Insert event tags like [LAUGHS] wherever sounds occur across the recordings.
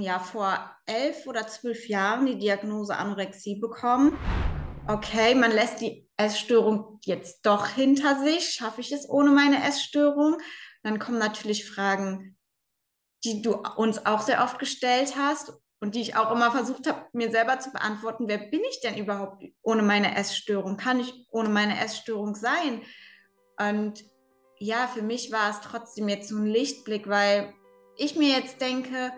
ja vor elf oder zwölf Jahren die Diagnose Anorexie bekommen. Okay, man lässt die Essstörung jetzt doch hinter sich. Schaffe ich es ohne meine Essstörung? Dann kommen natürlich Fragen, die du uns auch sehr oft gestellt hast und die ich auch immer versucht habe, mir selber zu beantworten. Wer bin ich denn überhaupt ohne meine Essstörung? Kann ich ohne meine Essstörung sein? Und ja, für mich war es trotzdem jetzt so ein Lichtblick, weil ich mir jetzt denke,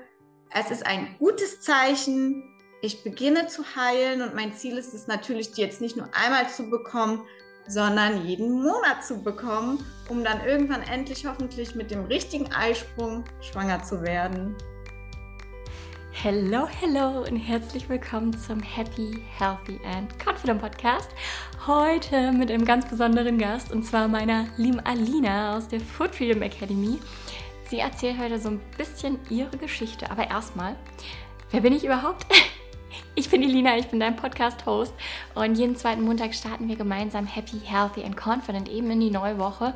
es ist ein gutes Zeichen. Ich beginne zu heilen und mein Ziel ist es natürlich, die jetzt nicht nur einmal zu bekommen, sondern jeden Monat zu bekommen, um dann irgendwann endlich hoffentlich mit dem richtigen Eisprung schwanger zu werden. Hello, hello und herzlich willkommen zum Happy, Healthy and Confident Podcast. Heute mit einem ganz besonderen Gast und zwar meiner lieben Alina aus der Food Freedom Academy. Sie erzählt heute so ein bisschen ihre Geschichte, aber erstmal, wer bin ich überhaupt? [LAUGHS] Ich bin Elina, ich bin dein Podcast-Host und jeden zweiten Montag starten wir gemeinsam Happy, Healthy and Confident eben in die neue Woche.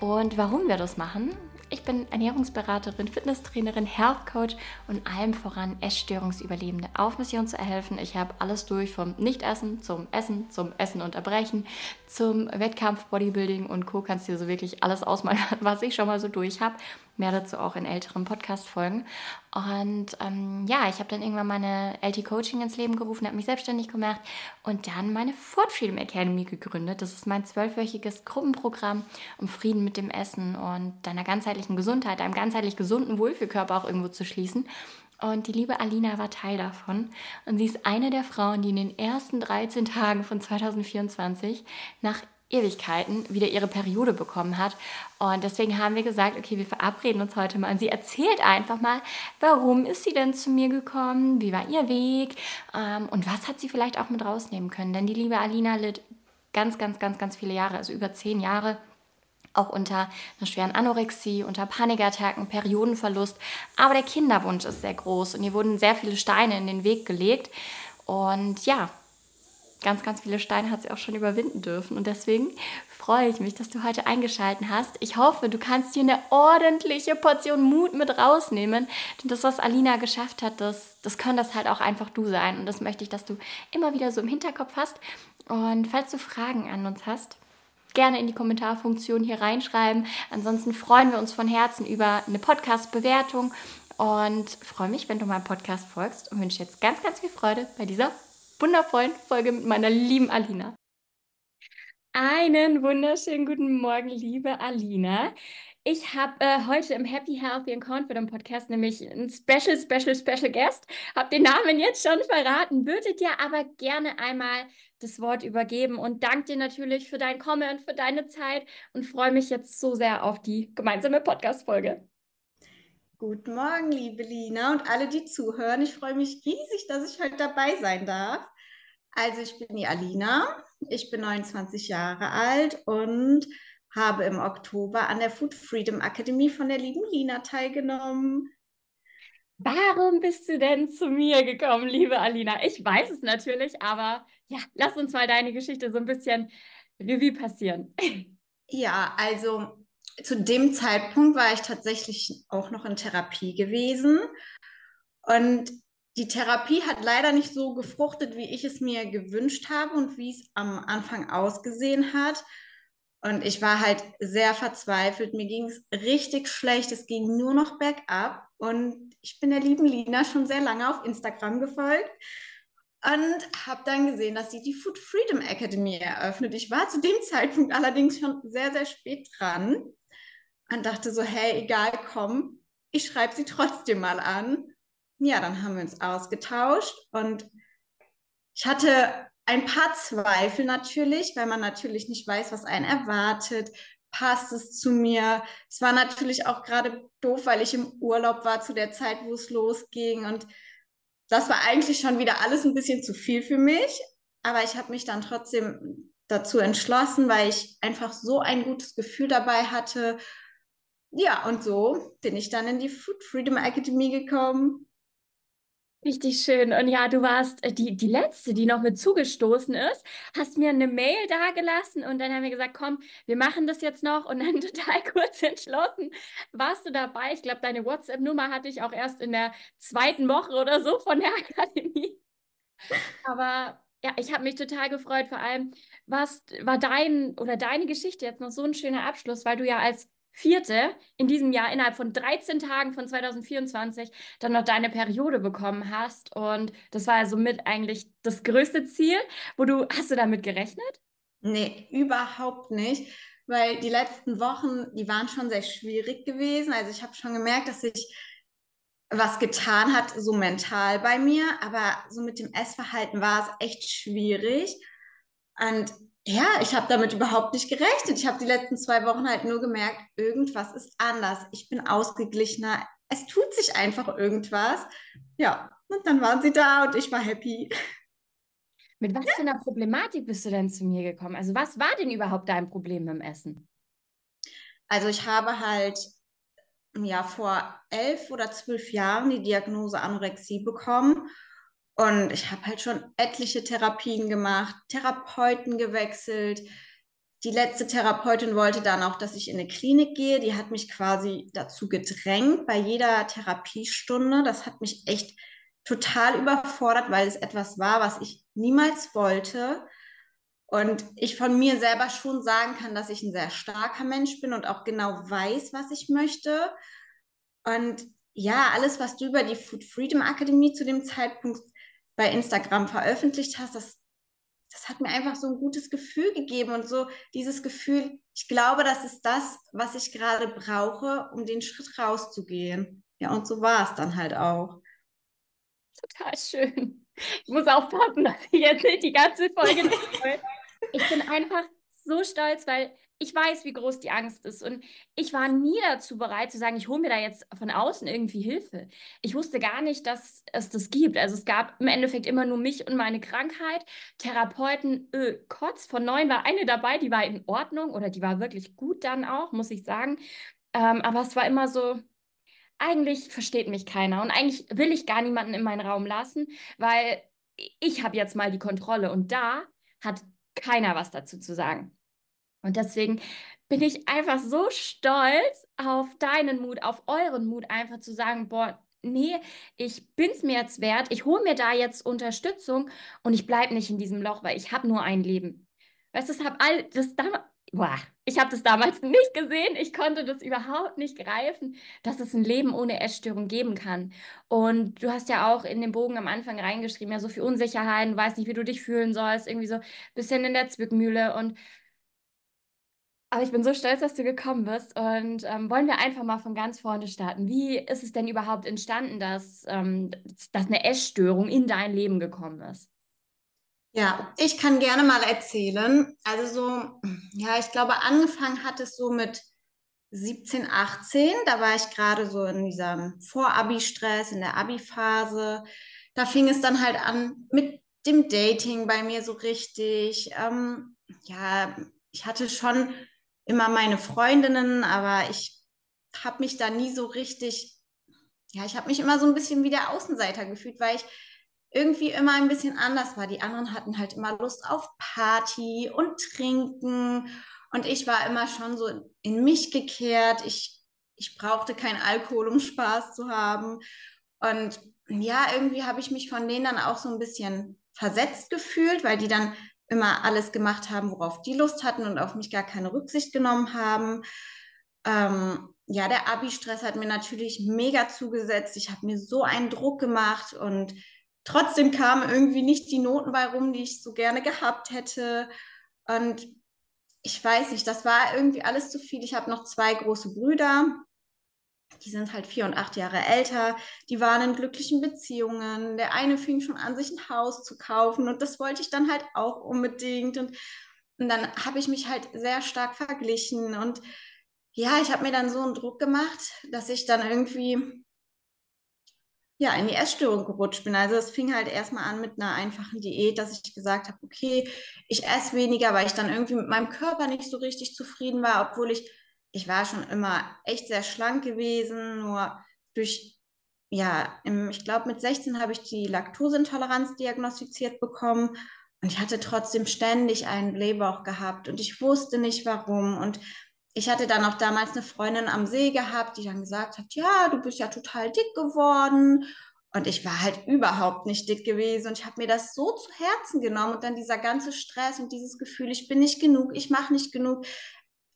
Und warum wir das machen, ich bin Ernährungsberaterin, Fitnesstrainerin, Health Coach und allem voran Essstörungsüberlebende auf Mission zu helfen. Ich habe alles durch vom Nichtessen zum Essen, zum Essen unterbrechen, zum Wettkampf, Bodybuilding und Co. Kannst dir so wirklich alles ausmalen, [LAUGHS] was ich schon mal so durch habe. Mehr dazu auch in älteren Podcast-Folgen. Und ähm, ja, ich habe dann irgendwann meine LT Coaching ins Leben gerufen, habe mich selbstständig gemacht und dann meine Food Freedom Academy gegründet. Das ist mein zwölfwöchiges Gruppenprogramm um Frieden mit dem Essen und deiner ganzheitlichen Gesundheit, einem ganzheitlich gesunden Wohlfühlkörper auch irgendwo zu schließen. Und die liebe Alina war Teil davon. Und sie ist eine der Frauen, die in den ersten 13 Tagen von 2024 nach Ewigkeiten wieder ihre Periode bekommen hat. Und deswegen haben wir gesagt, okay, wir verabreden uns heute mal. Und sie erzählt einfach mal, warum ist sie denn zu mir gekommen, wie war ihr Weg ähm, und was hat sie vielleicht auch mit rausnehmen können. Denn die liebe Alina litt ganz, ganz, ganz, ganz viele Jahre, also über zehn Jahre auch unter einer schweren Anorexie, unter Panikattacken, Periodenverlust. Aber der Kinderwunsch ist sehr groß und ihr wurden sehr viele Steine in den Weg gelegt. Und ja, ganz, ganz viele Steine hat sie auch schon überwinden dürfen. Und deswegen freue ich mich, dass du heute eingeschaltet hast. Ich hoffe, du kannst dir eine ordentliche Portion Mut mit rausnehmen. Denn das, was Alina geschafft hat, das, das können das halt auch einfach du sein. Und das möchte ich, dass du immer wieder so im Hinterkopf hast. Und falls du Fragen an uns hast, gerne in die Kommentarfunktion hier reinschreiben. Ansonsten freuen wir uns von Herzen über eine Podcast-Bewertung und freue mich, wenn du meinem Podcast folgst und wünsche jetzt ganz, ganz viel Freude bei dieser wundervollen Folge mit meiner lieben Alina. Einen wunderschönen guten Morgen, liebe Alina. Ich habe äh, heute im Happy, Healthy and Confident Podcast nämlich einen Special, Special, Special Guest. Habe den Namen jetzt schon verraten, würde dir aber gerne einmal das Wort übergeben und danke dir natürlich für dein Comment, für deine Zeit und freue mich jetzt so sehr auf die gemeinsame Podcast-Folge. Guten Morgen, liebe Lina und alle, die zuhören. Ich freue mich riesig, dass ich heute dabei sein darf. Also ich bin die Alina, ich bin 29 Jahre alt und habe im Oktober an der Food Freedom Akademie von der lieben Lina teilgenommen. Warum bist du denn zu mir gekommen, liebe Alina? Ich weiß es natürlich, aber ja, lass uns mal deine Geschichte so ein bisschen Revue passieren. Ja, also zu dem Zeitpunkt war ich tatsächlich auch noch in Therapie gewesen. Und die Therapie hat leider nicht so gefruchtet, wie ich es mir gewünscht habe und wie es am Anfang ausgesehen hat. Und ich war halt sehr verzweifelt. Mir ging es richtig schlecht. Es ging nur noch bergab. Und ich bin der lieben Lina schon sehr lange auf Instagram gefolgt und habe dann gesehen, dass sie die Food Freedom Academy eröffnet. Ich war zu dem Zeitpunkt allerdings schon sehr, sehr spät dran und dachte so, hey, egal, komm, ich schreibe sie trotzdem mal an. Ja, dann haben wir uns ausgetauscht und ich hatte ein paar Zweifel natürlich, weil man natürlich nicht weiß, was einen erwartet. Passt es zu mir? Es war natürlich auch gerade doof, weil ich im Urlaub war zu der Zeit, wo es losging. Und das war eigentlich schon wieder alles ein bisschen zu viel für mich. Aber ich habe mich dann trotzdem dazu entschlossen, weil ich einfach so ein gutes Gefühl dabei hatte ja, und so bin ich dann in die Food Freedom Academy gekommen. Richtig schön. Und ja, du warst äh, die, die Letzte, die noch mit zugestoßen ist, hast mir eine Mail dagelassen und dann haben wir gesagt, komm, wir machen das jetzt noch. Und dann [LAUGHS] total kurz entschlossen warst du dabei. Ich glaube, deine WhatsApp-Nummer hatte ich auch erst in der zweiten Woche oder so von der [LAUGHS] Akademie. Aber ja, ich habe mich total gefreut. Vor allem was war dein oder deine Geschichte jetzt noch so ein schöner Abschluss, weil du ja als Vierte in diesem Jahr innerhalb von 13 Tagen von 2024 dann noch deine Periode bekommen hast. Und das war ja somit eigentlich das größte Ziel. Wo du, hast du damit gerechnet? Nee, überhaupt nicht. Weil die letzten Wochen, die waren schon sehr schwierig gewesen. Also ich habe schon gemerkt, dass sich was getan hat, so mental bei mir. Aber so mit dem Essverhalten war es echt schwierig. Und ja, ich habe damit überhaupt nicht gerechnet. Ich habe die letzten zwei Wochen halt nur gemerkt, irgendwas ist anders. Ich bin ausgeglichener. Es tut sich einfach irgendwas. Ja, und dann waren sie da und ich war happy. Mit was für einer Problematik bist du denn zu mir gekommen? Also was war denn überhaupt dein Problem mit dem Essen? Also ich habe halt ja vor elf oder zwölf Jahren die Diagnose Anorexie bekommen und ich habe halt schon etliche Therapien gemacht, Therapeuten gewechselt. Die letzte Therapeutin wollte dann auch, dass ich in eine Klinik gehe. Die hat mich quasi dazu gedrängt bei jeder Therapiestunde. Das hat mich echt total überfordert, weil es etwas war, was ich niemals wollte. Und ich von mir selber schon sagen kann, dass ich ein sehr starker Mensch bin und auch genau weiß, was ich möchte. Und ja, alles, was du über die Food Freedom Akademie zu dem Zeitpunkt bei Instagram veröffentlicht hast, das, das hat mir einfach so ein gutes Gefühl gegeben und so dieses Gefühl, ich glaube, das ist das, was ich gerade brauche, um den Schritt rauszugehen. Ja, und so war es dann halt auch. Total schön. Ich muss aufpassen, dass ich jetzt nicht die ganze Folge [LAUGHS] nicht Ich bin einfach so stolz, weil ich weiß, wie groß die Angst ist. Und ich war nie dazu bereit zu sagen, ich hole mir da jetzt von außen irgendwie Hilfe. Ich wusste gar nicht, dass es das gibt. Also es gab im Endeffekt immer nur mich und meine Krankheit. Therapeuten, öh, Kotz, von neun war eine dabei, die war in Ordnung oder die war wirklich gut dann auch, muss ich sagen. Ähm, aber es war immer so, eigentlich versteht mich keiner und eigentlich will ich gar niemanden in meinen Raum lassen, weil ich habe jetzt mal die Kontrolle und da hat keiner was dazu zu sagen. Und deswegen bin ich einfach so stolz auf deinen Mut, auf euren Mut, einfach zu sagen, boah, nee, ich bin es mir jetzt wert, ich hole mir da jetzt Unterstützung und ich bleibe nicht in diesem Loch, weil ich habe nur ein Leben. Weißt du, das habe all das damals, boah, ich habe das damals [LAUGHS] nicht gesehen, ich konnte das überhaupt nicht greifen, dass es ein Leben ohne Essstörung geben kann. Und du hast ja auch in den Bogen am Anfang reingeschrieben, ja, so viel Unsicherheit, du weißt nicht, wie du dich fühlen sollst, irgendwie so ein bisschen in der Zwickmühle und aber ich bin so stolz, dass du gekommen bist und ähm, wollen wir einfach mal von ganz vorne starten. Wie ist es denn überhaupt entstanden, dass, ähm, dass eine Essstörung in dein Leben gekommen ist? Ja, ich kann gerne mal erzählen. Also so, ja, ich glaube, angefangen hat es so mit 17, 18. Da war ich gerade so in diesem Vor-Abi-Stress, in der Abi-Phase. Da fing es dann halt an mit dem Dating bei mir so richtig. Ähm, ja, ich hatte schon immer meine Freundinnen, aber ich habe mich da nie so richtig, ja, ich habe mich immer so ein bisschen wie der Außenseiter gefühlt, weil ich irgendwie immer ein bisschen anders war. Die anderen hatten halt immer Lust auf Party und Trinken und ich war immer schon so in mich gekehrt. Ich, ich brauchte keinen Alkohol, um Spaß zu haben. Und ja, irgendwie habe ich mich von denen dann auch so ein bisschen versetzt gefühlt, weil die dann immer alles gemacht haben, worauf die Lust hatten und auf mich gar keine Rücksicht genommen haben. Ähm, ja, der Abi-Stress hat mir natürlich mega zugesetzt. Ich habe mir so einen Druck gemacht und trotzdem kamen irgendwie nicht die Noten bei rum, die ich so gerne gehabt hätte. Und ich weiß nicht, das war irgendwie alles zu viel. Ich habe noch zwei große Brüder die sind halt vier und acht Jahre älter, die waren in glücklichen Beziehungen. Der eine fing schon an, sich ein Haus zu kaufen und das wollte ich dann halt auch unbedingt. Und, und dann habe ich mich halt sehr stark verglichen und ja, ich habe mir dann so einen Druck gemacht, dass ich dann irgendwie ja, in die Essstörung gerutscht bin. Also es fing halt erstmal an mit einer einfachen Diät, dass ich gesagt habe, okay, ich esse weniger, weil ich dann irgendwie mit meinem Körper nicht so richtig zufrieden war, obwohl ich ich war schon immer echt sehr schlank gewesen, nur durch ja, im, ich glaube, mit 16 habe ich die Laktoseintoleranz diagnostiziert bekommen. Und ich hatte trotzdem ständig einen Blähbauch gehabt und ich wusste nicht warum. Und ich hatte dann auch damals eine Freundin am See gehabt, die dann gesagt hat, ja, du bist ja total dick geworden. Und ich war halt überhaupt nicht dick gewesen und ich habe mir das so zu Herzen genommen und dann dieser ganze Stress und dieses Gefühl, ich bin nicht genug, ich mache nicht genug,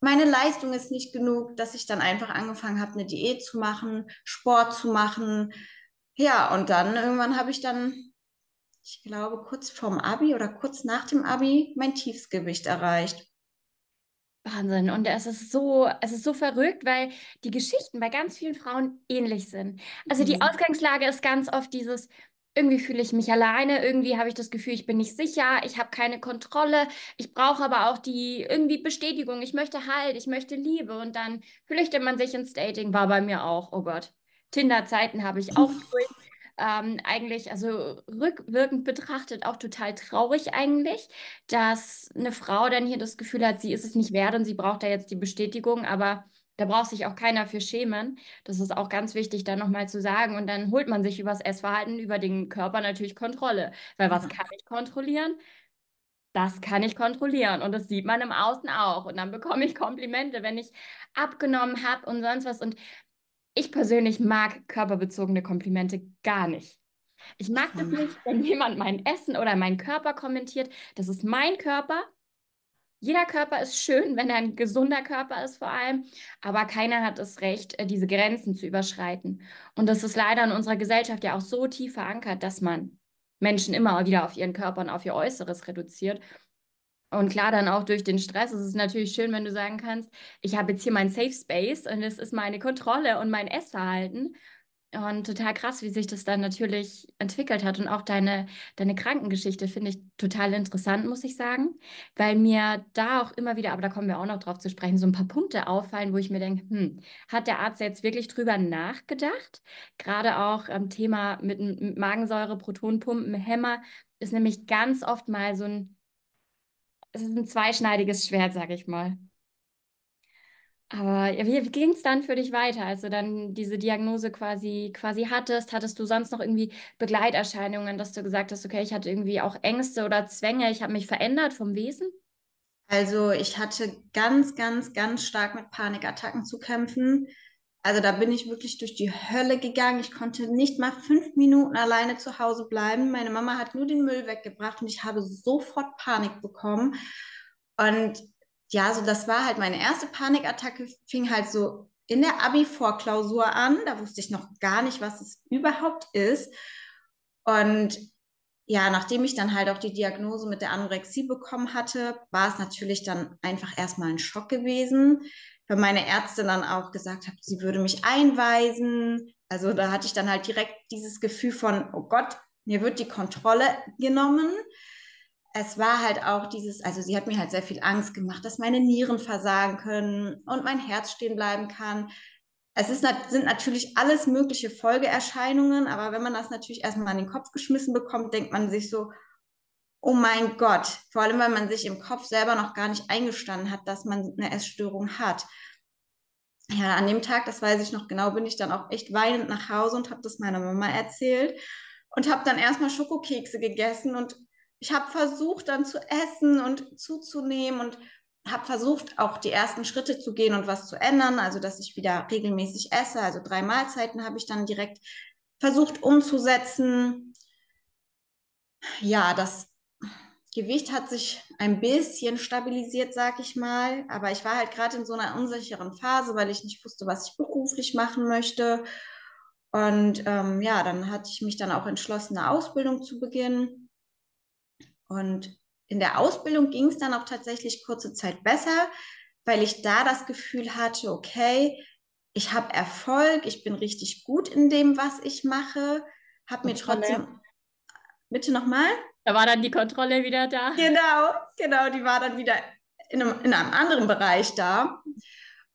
meine Leistung ist nicht genug, dass ich dann einfach angefangen habe, eine Diät zu machen, Sport zu machen. Ja, und dann irgendwann habe ich dann, ich glaube, kurz vorm Abi oder kurz nach dem Abi mein Tiefsgewicht erreicht. Wahnsinn. Und es ist so, es ist so verrückt, weil die Geschichten bei ganz vielen Frauen ähnlich sind. Also die Mhm. Ausgangslage ist ganz oft dieses, irgendwie fühle ich mich alleine, irgendwie habe ich das Gefühl, ich bin nicht sicher, ich habe keine Kontrolle, ich brauche aber auch die irgendwie Bestätigung, ich möchte Halt, ich möchte Liebe und dann flüchtet man sich ins Dating, war bei mir auch, oh Gott. Tinder-Zeiten habe ich auch durch ähm, eigentlich, also rückwirkend betrachtet, auch total traurig eigentlich, dass eine Frau dann hier das Gefühl hat, sie ist es nicht wert und sie braucht da jetzt die Bestätigung, aber da braucht sich auch keiner für schämen. Das ist auch ganz wichtig, da nochmal zu sagen. Und dann holt man sich übers Essverhalten, über den Körper natürlich Kontrolle. Weil was kann ich kontrollieren? Das kann ich kontrollieren und das sieht man im Außen auch. Und dann bekomme ich Komplimente, wenn ich abgenommen habe und sonst was. Und ich persönlich mag körperbezogene Komplimente gar nicht. Ich mag das nicht, wenn jemand mein Essen oder meinen Körper kommentiert. Das ist mein Körper. Jeder Körper ist schön, wenn er ein gesunder Körper ist vor allem, aber keiner hat das Recht, äh, diese Grenzen zu überschreiten. Und das ist leider in unserer Gesellschaft ja auch so tief verankert, dass man Menschen immer wieder auf ihren Körper und auf ihr Äußeres reduziert. Und klar, dann auch durch den Stress. Es ist natürlich schön, wenn du sagen kannst, ich habe jetzt hier mein Safe Space und es ist meine Kontrolle und mein Essverhalten. Und total krass, wie sich das dann natürlich entwickelt hat. Und auch deine, deine Krankengeschichte finde ich total interessant, muss ich sagen. Weil mir da auch immer wieder, aber da kommen wir auch noch drauf zu sprechen, so ein paar Punkte auffallen, wo ich mir denke, hm, hat der Arzt jetzt wirklich drüber nachgedacht? Gerade auch am Thema mit, mit Magensäure, Protonpumpen, Hämmer ist nämlich ganz oft mal so ein es ist ein zweischneidiges Schwert, sag ich mal. Aber wie ging es dann für dich weiter, als du dann diese Diagnose quasi, quasi hattest? Hattest du sonst noch irgendwie Begleiterscheinungen, dass du gesagt hast, okay, ich hatte irgendwie auch Ängste oder Zwänge, ich habe mich verändert vom Wesen? Also ich hatte ganz, ganz, ganz stark mit Panikattacken zu kämpfen. Also da bin ich wirklich durch die Hölle gegangen. Ich konnte nicht mal fünf Minuten alleine zu Hause bleiben. Meine Mama hat nur den Müll weggebracht und ich habe sofort Panik bekommen. Und ja, so das war halt meine erste Panikattacke, fing halt so in der Abi-Vorklausur an. Da wusste ich noch gar nicht, was es überhaupt ist. Und ja, nachdem ich dann halt auch die Diagnose mit der Anorexie bekommen hatte, war es natürlich dann einfach erstmal ein Schock gewesen, weil meine Ärztin dann auch gesagt hat, sie würde mich einweisen. Also da hatte ich dann halt direkt dieses Gefühl von, oh Gott, mir wird die Kontrolle genommen. Es war halt auch dieses, also sie hat mir halt sehr viel Angst gemacht, dass meine Nieren versagen können und mein Herz stehen bleiben kann. Es ist, sind natürlich alles mögliche Folgeerscheinungen, aber wenn man das natürlich erstmal an den Kopf geschmissen bekommt, denkt man sich so, oh mein Gott, vor allem, weil man sich im Kopf selber noch gar nicht eingestanden hat, dass man eine Essstörung hat. Ja, an dem Tag, das weiß ich noch genau, bin ich dann auch echt weinend nach Hause und habe das meiner Mama erzählt und habe dann erstmal Schokokekse gegessen und ich habe versucht dann zu essen und zuzunehmen und habe versucht, auch die ersten Schritte zu gehen und was zu ändern, also dass ich wieder regelmäßig esse. Also drei Mahlzeiten habe ich dann direkt versucht umzusetzen. Ja, das Gewicht hat sich ein bisschen stabilisiert, sag ich mal. Aber ich war halt gerade in so einer unsicheren Phase, weil ich nicht wusste, was ich beruflich machen möchte. Und ähm, ja, dann hatte ich mich dann auch entschlossen, eine Ausbildung zu beginnen. Und in der Ausbildung ging es dann auch tatsächlich kurze Zeit besser, weil ich da das Gefühl hatte, okay, ich habe Erfolg, ich bin richtig gut in dem, was ich mache, habe mir trotzdem. Bitte nochmal? Da war dann die Kontrolle wieder da. Genau, genau, die war dann wieder in einem, in einem anderen Bereich da.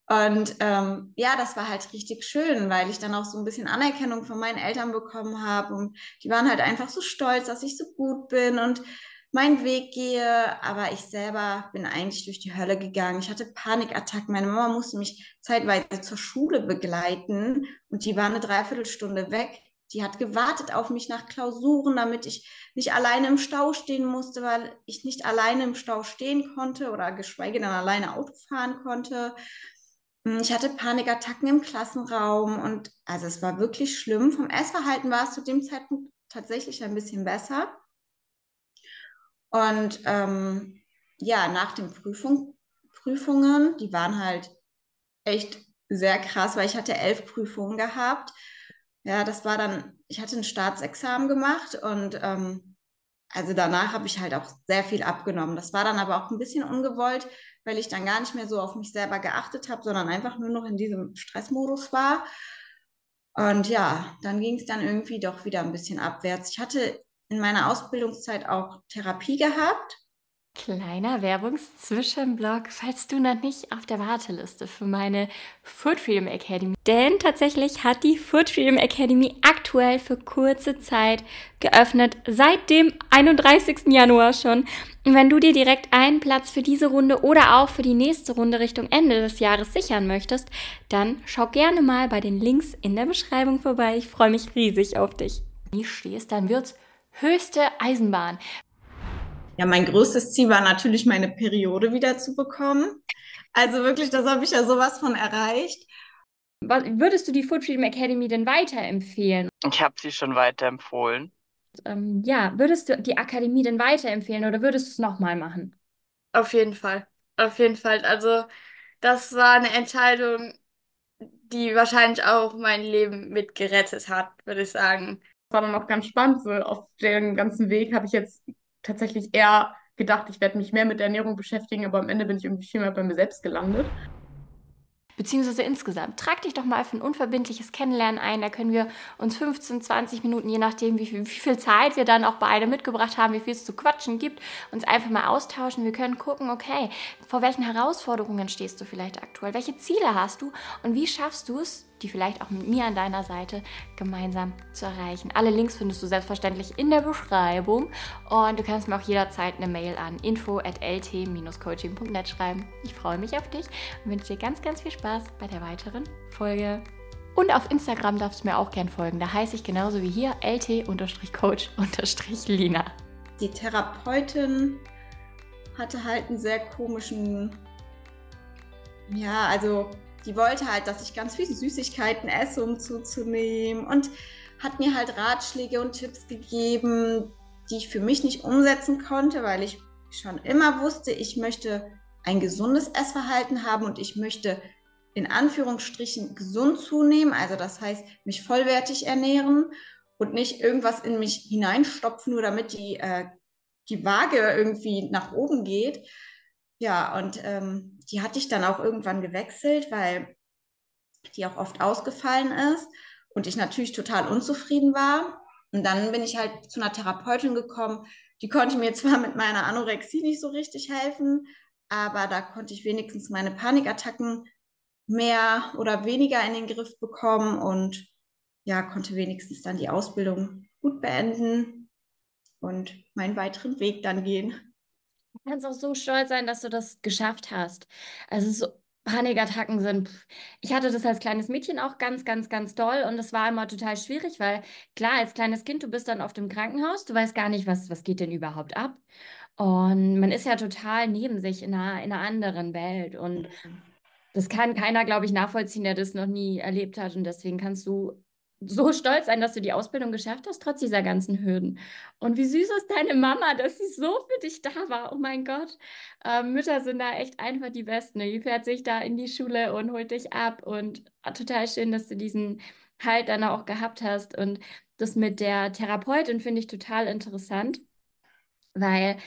Und ähm, ja, das war halt richtig schön, weil ich dann auch so ein bisschen Anerkennung von meinen Eltern bekommen habe. Und die waren halt einfach so stolz, dass ich so gut bin und meinen Weg gehe. Aber ich selber bin eigentlich durch die Hölle gegangen. Ich hatte Panikattacken. Meine Mama musste mich zeitweise zur Schule begleiten und die war eine Dreiviertelstunde weg. die hat gewartet auf mich nach Klausuren, damit ich nicht alleine im Stau stehen musste, weil ich nicht alleine im Stau stehen konnte oder geschweige denn alleine Auto fahren konnte. Hm, ich hatte Panikattacken im Klassenraum und also es war wirklich schlimm. Vom Essverhalten war es zu dem Zeitpunkt tatsächlich ein bisschen besser. Und ähm, ja, nach den Prüfung, Prüfungen, die waren halt echt sehr krass, weil ich hatte elf Prüfungen gehabt. Ja, das war dann, ich hatte ein Staatsexamen gemacht und ähm, also danach habe ich halt auch sehr viel abgenommen. Das war dann aber auch ein bisschen ungewollt, weil ich dann gar nicht mehr so auf mich selber geachtet habe, sondern einfach nur noch in diesem Stressmodus war. Und ja, dann ging es dann irgendwie doch wieder ein bisschen abwärts. Ich hatte in meiner Ausbildungszeit auch Therapie gehabt Kleiner Werbungszwischenblock, falls du noch nicht auf der Warteliste für meine Food Freedom Academy. Denn tatsächlich hat die Food Freedom Academy aktuell für kurze Zeit geöffnet, seit dem 31. Januar schon. Und wenn du dir direkt einen Platz für diese Runde oder auch für die nächste Runde Richtung Ende des Jahres sichern möchtest, dann schau gerne mal bei den Links in der Beschreibung vorbei. Ich freue mich riesig auf dich. Wenn du stehst, dann wird's höchste Eisenbahn. Ja, mein größtes Ziel war natürlich, meine Periode wieder zu bekommen. Also wirklich, das habe ich ja sowas von erreicht. Was, würdest du die Food Freedom Academy denn weiterempfehlen? Ich habe sie schon weiterempfohlen. Ähm, ja, würdest du die Akademie denn weiterempfehlen oder würdest du es nochmal machen? Auf jeden Fall. Auf jeden Fall. Also, das war eine Entscheidung, die wahrscheinlich auch mein Leben mit gerettet hat, würde ich sagen. War dann auch ganz spannend. So auf dem ganzen Weg habe ich jetzt tatsächlich eher gedacht, ich werde mich mehr mit der Ernährung beschäftigen, aber am Ende bin ich irgendwie viel mehr bei mir selbst gelandet. Beziehungsweise insgesamt, trag dich doch mal für ein unverbindliches Kennenlernen ein. Da können wir uns 15, 20 Minuten, je nachdem, wie viel, wie viel Zeit wir dann auch beide mitgebracht haben, wie viel es zu quatschen gibt, uns einfach mal austauschen. Wir können gucken, okay, vor welchen Herausforderungen stehst du vielleicht aktuell? Welche Ziele hast du? Und wie schaffst du es, die vielleicht auch mit mir an deiner Seite gemeinsam zu erreichen. Alle Links findest du selbstverständlich in der Beschreibung und du kannst mir auch jederzeit eine Mail an info at lt-coaching.net schreiben. Ich freue mich auf dich und wünsche dir ganz, ganz viel Spaß bei der weiteren Folge. Und auf Instagram darfst du mir auch gern folgen. Da heiße ich genauso wie hier lt-coach-lina. Die Therapeutin hatte halt einen sehr komischen, ja, also die wollte halt, dass ich ganz viele Süßigkeiten esse, um zuzunehmen und hat mir halt Ratschläge und Tipps gegeben, die ich für mich nicht umsetzen konnte, weil ich schon immer wusste, ich möchte ein gesundes Essverhalten haben und ich möchte in Anführungsstrichen gesund zunehmen, also das heißt mich vollwertig ernähren und nicht irgendwas in mich hineinstopfen, nur damit die, äh, die Waage irgendwie nach oben geht. Ja, und ähm, die hatte ich dann auch irgendwann gewechselt, weil die auch oft ausgefallen ist und ich natürlich total unzufrieden war. Und dann bin ich halt zu einer Therapeutin gekommen, die konnte mir [LAUGHS] zwar mit meiner Anorexie nicht so richtig helfen, aber da konnte ich wenigstens meine Panikattacken mehr oder weniger in den Griff bekommen und ja, konnte wenigstens dann die Ausbildung gut beenden und meinen weiteren Weg dann gehen. Du kannst auch so stolz sein, dass du das geschafft hast. Also so Panikattacken sind. Ich hatte das als kleines Mädchen auch ganz, ganz, ganz doll und es war immer total schwierig, weil klar, als kleines Kind, du bist dann auf dem Krankenhaus, du weißt gar nicht, was, was geht denn überhaupt ab. Und man ist ja total neben sich in einer, in einer anderen Welt. Und das kann keiner, glaube ich, nachvollziehen, der das noch nie erlebt hat. Und deswegen kannst du so stolz sein, dass du die Ausbildung geschafft hast, trotz dieser ganzen Hürden. Und wie süß ist deine Mama, dass sie so für dich da war. Oh mein Gott. Ähm, Mütter sind da echt einfach die Besten. Die fährt sich da in die Schule und holt dich ab. Und ah, total schön, dass du diesen Halt dann auch gehabt hast. Und das mit der Therapeutin finde ich total interessant, weil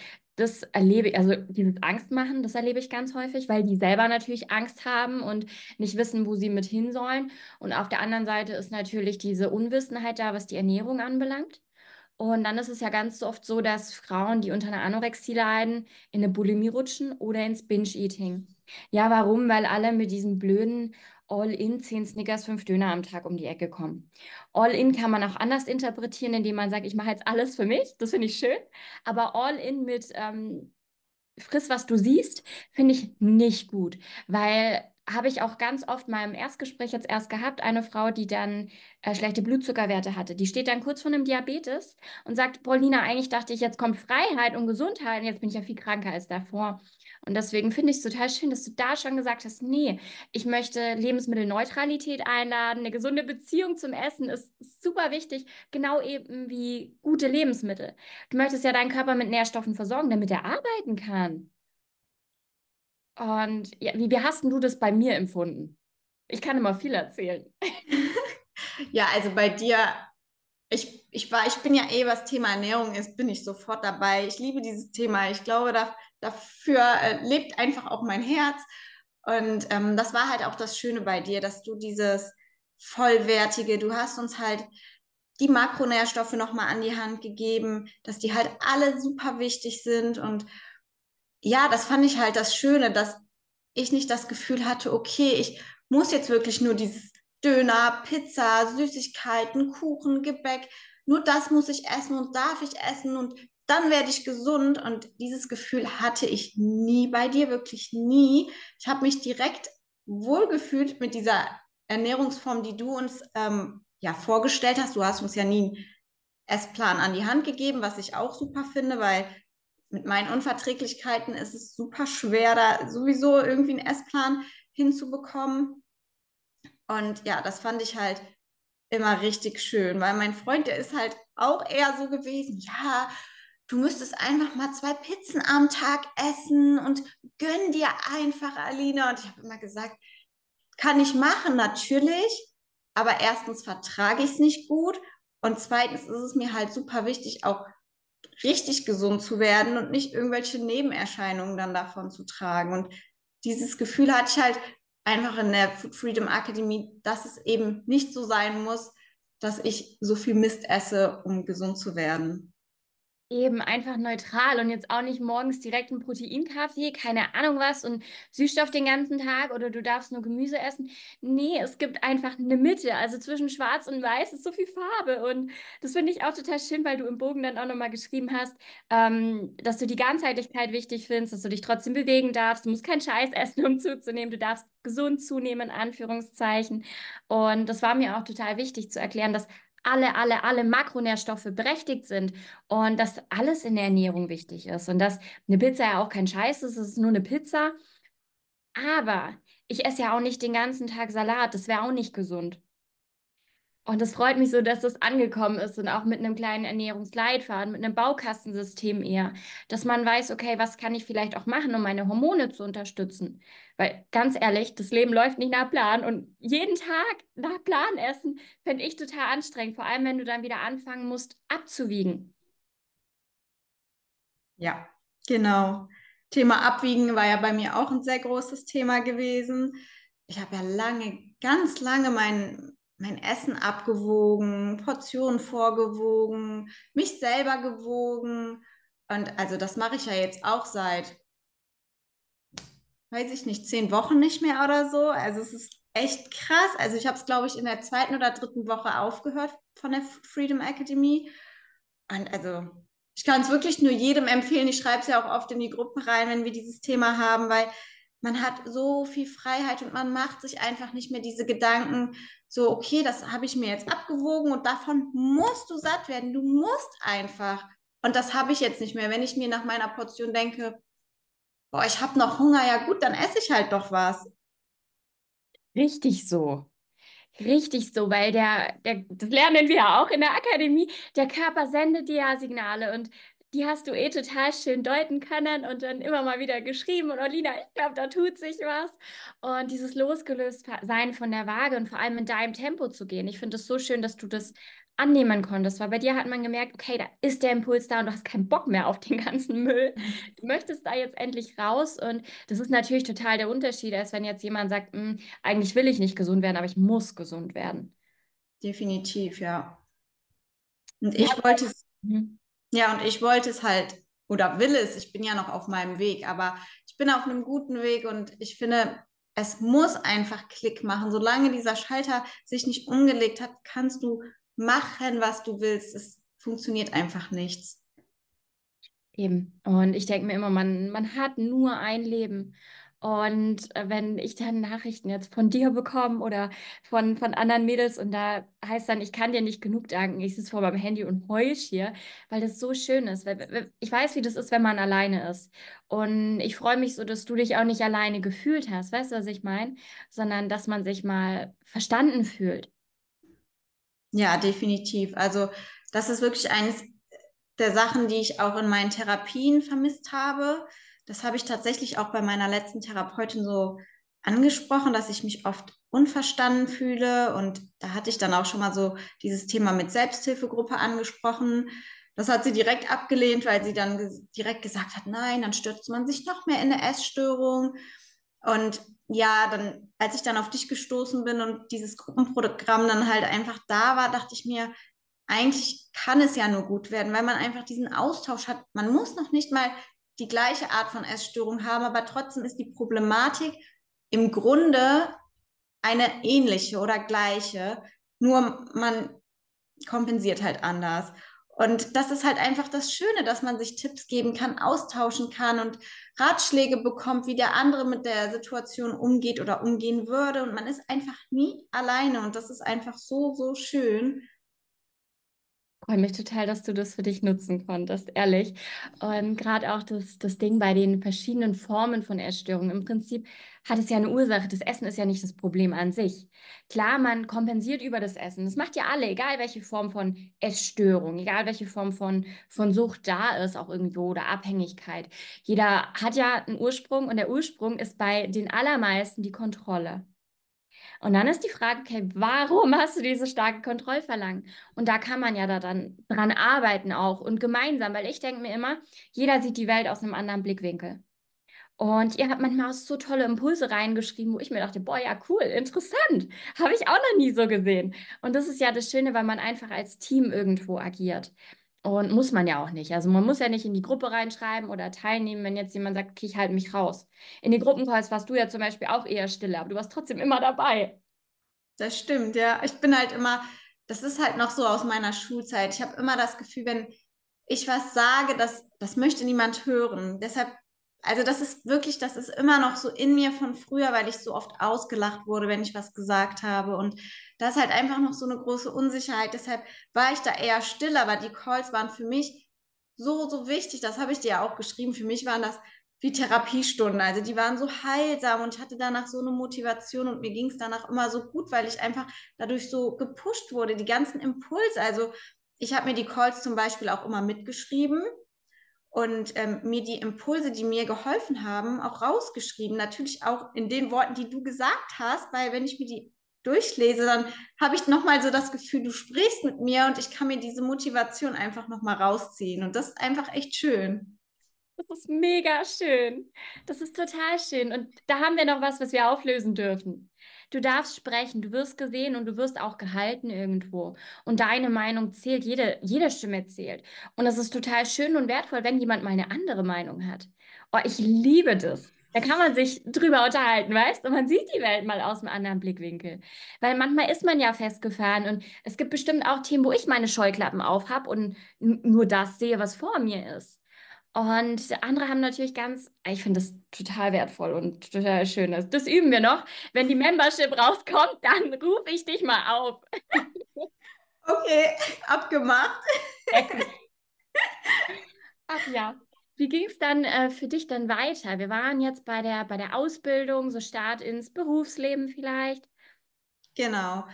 das erlebe ich, also dieses Angstmachen, das erlebe ich ganz häufig, weil die selber natürlich Angst haben und nicht wissen, wo sie mit hin sollen. Und auf der anderen Seite ist natürlich diese Unwissenheit da, was die Ernährung anbelangt. Und dann ist es ja ganz oft so, dass Frauen, die unter einer Anorexie leiden, in eine Bulimie rutschen oder ins Binge-Eating. Ja, warum? Weil alle mit diesen blöden All-in 10 Snickers, 5 Döner am Tag um die Ecke kommen. All-in kann man auch anders interpretieren, indem man sagt, ich mache jetzt alles für mich. Das finde ich schön. Aber All-in mit ähm, friss, was du siehst, finde ich nicht gut, weil habe ich auch ganz oft mal im Erstgespräch jetzt erst gehabt, eine Frau, die dann äh, schlechte Blutzuckerwerte hatte. Die steht dann kurz vor einem Diabetes und sagt, Paulina, eigentlich dachte ich, jetzt kommt Freiheit und Gesundheit und jetzt bin ich ja viel kranker als davor. Und deswegen finde ich es total schön, dass du da schon gesagt hast, nee, ich möchte Lebensmittelneutralität einladen, eine gesunde Beziehung zum Essen ist super wichtig, genau eben wie gute Lebensmittel. Du möchtest ja deinen Körper mit Nährstoffen versorgen, damit er arbeiten kann. Und ja, wie, wie hast du das bei mir empfunden? Ich kann immer viel erzählen. [LAUGHS] Ja, also bei dir, ich, ich war, ich bin ja eh, was Thema Ernährung ist, bin ich sofort dabei. Ich liebe dieses Thema. Ich glaube, da, dafür äh, lebt einfach auch mein Herz. Und ähm, das war halt auch das Schöne bei dir, dass du dieses vollwertige, du hast uns halt die Makronährstoffe nochmal an die Hand gegeben, dass die halt alle super wichtig sind. Und ja, das fand ich halt das Schöne, dass ich nicht das Gefühl hatte, okay, ich muss jetzt wirklich nur dieses Döner, Pizza, Süßigkeiten, Kuchen, Gebäck, nur das muss ich essen und darf ich essen und dann werde ich gesund. Und dieses Gefühl hatte ich nie bei dir, wirklich nie. Ich habe mich direkt wohlgefühlt mit dieser Ernährungsform, die du uns ähm, ja vorgestellt hast. Du hast uns ja nie einen Essplan an die Hand gegeben, was ich auch super finde, weil mit meinen Unverträglichkeiten ist es super schwer, da sowieso irgendwie einen Essplan hinzubekommen. Und ja, das fand ich halt immer richtig schön, weil mein Freund, der ist halt auch eher so gewesen, ja, du müsstest einfach mal zwei Pizzen am Tag essen und gönn dir einfach, Alina. Und ich habe immer gesagt, kann ich machen, natürlich, aber erstens vertrage ich es nicht gut und zweitens ist es mir halt super wichtig, auch richtig gesund zu werden und nicht irgendwelche Nebenerscheinungen dann davon zu tragen. Und dieses Gefühl hatte ich halt einfach in der Food Freedom Academy, dass es eben nicht so sein muss, dass ich so viel Mist esse, um gesund zu werden. Eben einfach neutral und jetzt auch nicht morgens direkt ein Proteinkaffee, keine Ahnung was und Süßstoff den ganzen Tag oder du darfst nur Gemüse essen. Nee, es gibt einfach eine Mitte. Also zwischen Schwarz und Weiß ist so viel Farbe und das finde ich auch total schön, weil du im Bogen dann auch nochmal geschrieben hast, ähm, dass du die Ganzheitlichkeit wichtig findest, dass du dich trotzdem bewegen darfst. Du musst keinen Scheiß [LAUGHS] essen, um zuzunehmen. Du darfst gesund zunehmen, in Anführungszeichen. Und das war mir auch total wichtig zu erklären, dass alle, alle, alle Makronährstoffe berechtigt sind und dass alles in der Ernährung wichtig ist und dass eine Pizza ja auch kein Scheiß ist, es ist nur eine Pizza. Aber ich esse ja auch nicht den ganzen Tag Salat, das wäre auch nicht gesund. Und es freut mich so, dass das angekommen ist und auch mit einem kleinen Ernährungsleitfaden, mit einem Baukastensystem eher, dass man weiß, okay, was kann ich vielleicht auch machen, um meine Hormone zu unterstützen? Weil ganz ehrlich, das Leben läuft nicht nach Plan und jeden Tag nach Plan essen fände ich total anstrengend, vor allem wenn du dann wieder anfangen musst, abzuwiegen. Ja, genau. Thema Abwiegen war ja bei mir auch ein sehr großes Thema gewesen. Ich habe ja lange, ganz lange mein, mein Essen abgewogen, Portionen vorgewogen, mich selber gewogen. Und also das mache ich ja jetzt auch seit, weiß ich nicht, zehn Wochen nicht mehr oder so. Also es ist echt krass. Also ich habe es, glaube ich, in der zweiten oder dritten Woche aufgehört von der Freedom Academy. Und also ich kann es wirklich nur jedem empfehlen. Ich schreibe es ja auch oft in die Gruppen rein, wenn wir dieses Thema haben, weil man hat so viel Freiheit und man macht sich einfach nicht mehr diese Gedanken, so, okay, das habe ich mir jetzt abgewogen und davon musst du satt werden. Du musst einfach. Und das habe ich jetzt nicht mehr. Wenn ich mir nach meiner Portion denke, boah, ich habe noch Hunger, ja gut, dann esse ich halt doch was. Richtig so. Richtig so, weil der, der, das lernen wir ja auch in der Akademie, der Körper sendet dir ja Signale und die hast du eh total schön deuten können und dann immer mal wieder geschrieben und Olina, ich glaube, da tut sich was. Und dieses Losgelöstsein von der Waage und vor allem in deinem Tempo zu gehen. Ich finde es so schön, dass du das annehmen konntest, weil bei dir hat man gemerkt, okay, da ist der Impuls da und du hast keinen Bock mehr auf den ganzen Müll. Du möchtest da jetzt endlich raus und das ist natürlich total der Unterschied, als wenn jetzt jemand sagt, hm, eigentlich will ich nicht gesund werden, aber ich muss gesund werden. Definitiv, ja. Und ich ja, wollte es. Mhm. Ja, und ich wollte es halt oder will es, ich bin ja noch auf meinem Weg, aber ich bin auf einem guten Weg und ich finde, es muss einfach Klick machen. Solange dieser Schalter sich nicht umgelegt hat, kannst du machen, was du willst. Es funktioniert einfach nichts. Eben. Und ich denke mir immer, man, man hat nur ein Leben. Und äh, wenn ich dann Nachrichten jetzt von dir bekomme oder von, von anderen Mädels und da heißt dann, ich kann dir nicht genug danken, ich sitze vor meinem Handy und heul hier, weil das so schön ist. Ich weiß, wie das ist, wenn man alleine ist. Und ich freue mich so, dass du dich auch nicht alleine gefühlt hast, weißt du, was ich meine? Sondern dass man sich mal verstanden fühlt. Ja, definitiv. Also das ist wirklich eines der Sachen, die ich auch in meinen Therapien vermisst habe das habe ich tatsächlich auch bei meiner letzten Therapeutin so angesprochen, dass ich mich oft unverstanden fühle. Und da hatte ich dann auch schon mal so dieses Thema mit Selbsthilfegruppe angesprochen. Das hat sie direkt abgelehnt, weil sie dann direkt gesagt hat, nein, dann stürzt man sich noch mehr in eine Essstörung. Und ja, dann, als ich dann auf dich gestoßen bin und dieses Gruppenprogramm dann halt einfach da war, dachte ich mir, eigentlich kann es ja nur gut werden, weil man einfach diesen Austausch hat. Man muss noch nicht mal die gleiche Art von Essstörung haben, aber trotzdem ist die Problematik im Grunde eine ähnliche oder gleiche, nur man kompensiert halt anders. Und das ist halt einfach das Schöne, dass man sich Tipps geben kann, austauschen kann und Ratschläge bekommt, wie der andere mit der Situation umgeht oder umgehen würde. Und man ist einfach nie alleine. Und das ist einfach so, so schön freue mich total, dass du das für dich nutzen konntest, ehrlich. Und gerade auch das, das Ding bei den verschiedenen Formen von Essstörungen. Im Prinzip hat es ja eine Ursache. Das Essen ist ja nicht das Problem an sich. Klar, man kompensiert über das Essen. Das macht ja alle, egal welche Form von Essstörung, egal welche Form von, von Sucht da ist, auch irgendwo oder Abhängigkeit. Jeder hat ja einen Ursprung und der Ursprung ist bei den allermeisten die Kontrolle. Und dann ist die Frage, okay, warum hast du diese starke Kontrollverlangen? Und da kann man ja da dann dran arbeiten auch und gemeinsam, weil ich denke mir immer, jeder sieht die Welt aus einem anderen Blickwinkel. Und ihr habt manchmal auch so tolle Impulse reingeschrieben, wo ich mir dachte, boah, ja, cool, interessant. Habe ich auch noch nie so gesehen. Und das ist ja das Schöne, weil man einfach als Team irgendwo agiert. Und muss man ja auch nicht. Also man muss ja nicht in die Gruppe reinschreiben oder teilnehmen, wenn jetzt jemand sagt, okay, ich halte mich raus. In den Gruppencalls warst du ja zum Beispiel auch eher stille, aber du warst trotzdem immer dabei. Das stimmt, ja. Ich bin halt immer, das ist halt noch so aus meiner Schulzeit. Ich habe immer das Gefühl, wenn ich was sage, das, das möchte niemand hören. Deshalb also das ist wirklich, das ist immer noch so in mir von früher, weil ich so oft ausgelacht wurde, wenn ich was gesagt habe. Und da ist halt einfach noch so eine große Unsicherheit. Deshalb war ich da eher still, aber die Calls waren für mich so, so wichtig. Das habe ich dir ja auch geschrieben. Für mich waren das wie Therapiestunden. Also die waren so heilsam und ich hatte danach so eine Motivation und mir ging es danach immer so gut, weil ich einfach dadurch so gepusht wurde, die ganzen Impulse. Also ich habe mir die Calls zum Beispiel auch immer mitgeschrieben und ähm, mir die Impulse, die mir geholfen haben, auch rausgeschrieben. Natürlich auch in den Worten, die du gesagt hast, weil wenn ich mir die durchlese, dann habe ich nochmal so das Gefühl, du sprichst mit mir und ich kann mir diese Motivation einfach nochmal rausziehen. Und das ist einfach echt schön. Das ist mega schön. Das ist total schön. Und da haben wir noch was, was wir auflösen dürfen. Du darfst sprechen, du wirst gesehen und du wirst auch gehalten irgendwo. Und deine Meinung zählt, jede, jede Stimme zählt. Und es ist total schön und wertvoll, wenn jemand mal eine andere Meinung hat. Oh, ich liebe das. Da kann man sich drüber unterhalten, weißt? Und man sieht die Welt mal aus einem anderen Blickwinkel. Weil manchmal ist man ja festgefahren und es gibt bestimmt auch Themen, wo ich meine Scheuklappen auf habe und nur das sehe, was vor mir ist. Und andere haben natürlich ganz, ich finde das total wertvoll und total schön. Das, das üben wir noch. Wenn die Membership rauskommt, dann rufe ich dich mal auf. [LAUGHS] Okay, abgemacht. [LAUGHS] Ach ja. Wie ging es dann äh, für dich dann weiter? Wir waren jetzt bei der, bei der Ausbildung, so Start ins Berufsleben vielleicht. Genau.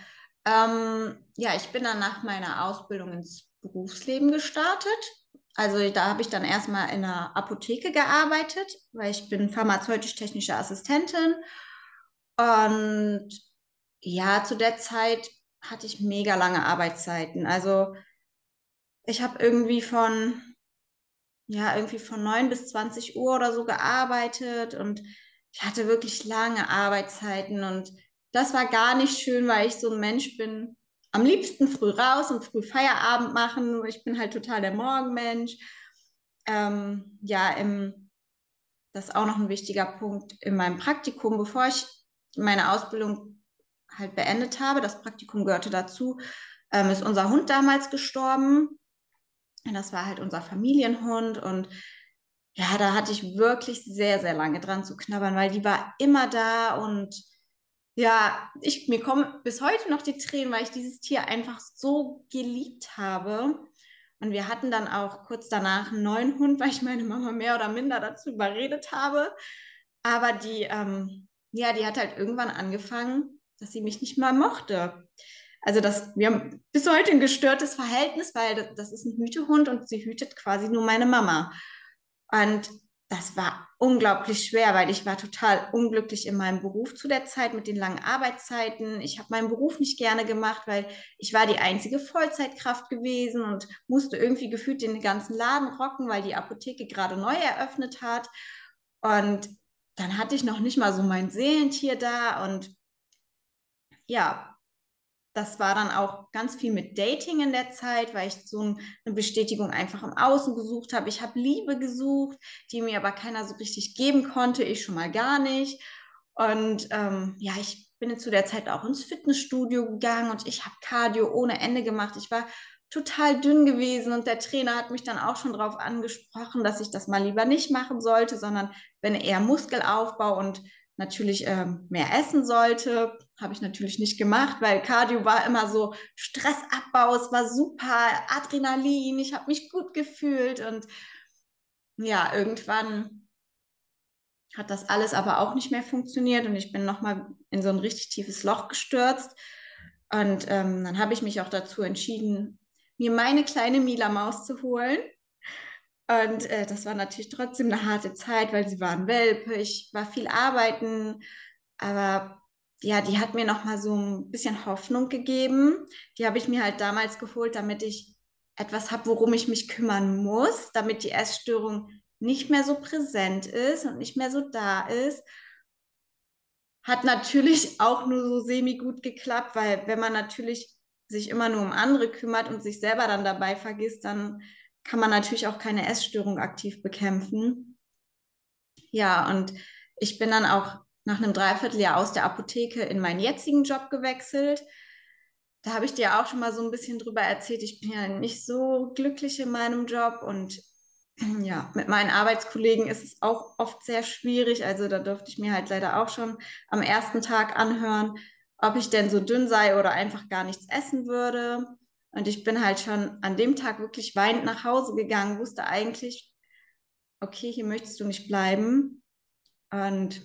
Ähm, ja, ich bin dann nach meiner Ausbildung ins Berufsleben gestartet also da habe ich dann erstmal in einer Apotheke gearbeitet, weil ich bin pharmazeutisch-technische Assistentin. Und ja, zu der Zeit hatte ich mega lange Arbeitszeiten. Also ich habe irgendwie von, ja, irgendwie von 9 bis 20 Uhr oder so gearbeitet und ich hatte wirklich lange Arbeitszeiten und das war gar nicht schön, weil ich so ein Mensch bin, am liebsten früh raus und früh Feierabend machen. Ich bin halt total der Morgenmensch. Ähm, ja, im, das ist auch noch ein wichtiger Punkt in meinem Praktikum, bevor ich meine Ausbildung halt beendet habe. Das Praktikum gehörte dazu. Ähm, ist unser Hund damals gestorben. Das war halt unser Familienhund und ja, da hatte ich wirklich sehr, sehr lange dran zu knabbern, weil die war immer da und ja, ich, mir kommen bis heute noch die Tränen, weil ich dieses Tier einfach so geliebt habe. Und wir hatten dann auch kurz danach einen neuen Hund, weil ich meine Mama mehr oder minder dazu überredet habe. Aber die, ähm, ja, die hat halt irgendwann angefangen, dass sie mich nicht mal mochte. Also das, wir haben bis heute ein gestörtes Verhältnis, weil das, das ist ein Hütehund und sie hütet quasi nur meine Mama. Und das war unglaublich schwer, weil ich war total unglücklich in meinem Beruf zu der Zeit mit den langen Arbeitszeiten. Ich habe meinen Beruf nicht gerne gemacht, weil ich war die einzige Vollzeitkraft gewesen und musste irgendwie gefühlt den ganzen Laden rocken, weil die Apotheke gerade neu eröffnet hat. Und dann hatte ich noch nicht mal so mein Seelentier da und ja, das war dann auch ganz viel mit Dating in der Zeit, weil ich so eine Bestätigung einfach im Außen gesucht habe. Ich habe Liebe gesucht, die mir aber keiner so richtig geben konnte, ich schon mal gar nicht. Und ähm, ja, ich bin zu der Zeit auch ins Fitnessstudio gegangen und ich habe Cardio ohne Ende gemacht. Ich war total dünn gewesen und der Trainer hat mich dann auch schon darauf angesprochen, dass ich das mal lieber nicht machen sollte, sondern wenn eher Muskelaufbau und natürlich ähm, mehr essen sollte. Habe ich natürlich nicht gemacht, weil Cardio war immer so Stressabbau, es war super, Adrenalin, ich habe mich gut gefühlt und ja, irgendwann hat das alles aber auch nicht mehr funktioniert und ich bin nochmal in so ein richtig tiefes Loch gestürzt. Und ähm, dann habe ich mich auch dazu entschieden, mir meine kleine Mila-Maus zu holen. Und äh, das war natürlich trotzdem eine harte Zeit, weil sie waren Welpe, ich war viel arbeiten, aber ja, die hat mir noch mal so ein bisschen Hoffnung gegeben. Die habe ich mir halt damals geholt, damit ich etwas habe, worum ich mich kümmern muss, damit die Essstörung nicht mehr so präsent ist und nicht mehr so da ist. Hat natürlich auch nur so semi gut geklappt, weil wenn man natürlich sich immer nur um andere kümmert und sich selber dann dabei vergisst, dann kann man natürlich auch keine Essstörung aktiv bekämpfen. Ja, und ich bin dann auch nach einem Dreivierteljahr aus der Apotheke in meinen jetzigen Job gewechselt. Da habe ich dir auch schon mal so ein bisschen drüber erzählt. Ich bin ja nicht so glücklich in meinem Job und [CLEARS THROAT] ja, mit meinen Arbeitskollegen ist es auch oft sehr schwierig. Also da durfte ich mir halt leider auch schon am ersten Tag anhören, ob ich denn so dünn sei oder einfach gar nichts essen würde. Und ich bin halt schon an dem Tag wirklich weinend nach Hause gegangen, wusste eigentlich, okay, hier möchtest du nicht bleiben. Und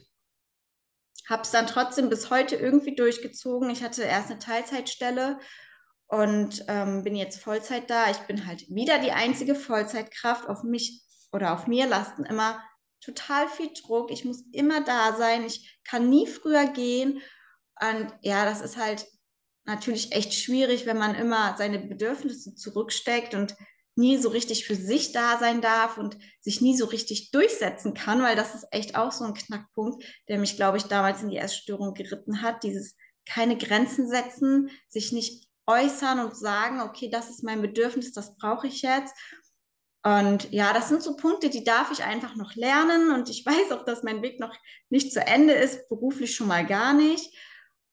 habe es dann trotzdem bis heute irgendwie durchgezogen. Ich hatte erst eine Teilzeitstelle und ähm, bin jetzt Vollzeit da. Ich bin halt wieder die einzige Vollzeitkraft. Auf mich oder auf mir lasten immer total viel Druck. Ich muss immer da sein. Ich kann nie früher gehen. Und ja, das ist halt natürlich echt schwierig, wenn man immer seine Bedürfnisse zurücksteckt und nie so richtig für sich da sein darf und sich nie so richtig durchsetzen kann, weil das ist echt auch so ein Knackpunkt, der mich, glaube ich, damals in die Essstörung geritten hat. Dieses keine Grenzen setzen, sich nicht äußern und sagen, okay, das ist mein Bedürfnis, das brauche ich jetzt. Und ja, das sind so Punkte, die darf ich einfach noch lernen. Und ich [LAUGHS] weiß auch, dass mein Weg noch nicht zu Ende ist, beruflich schon mal gar nicht.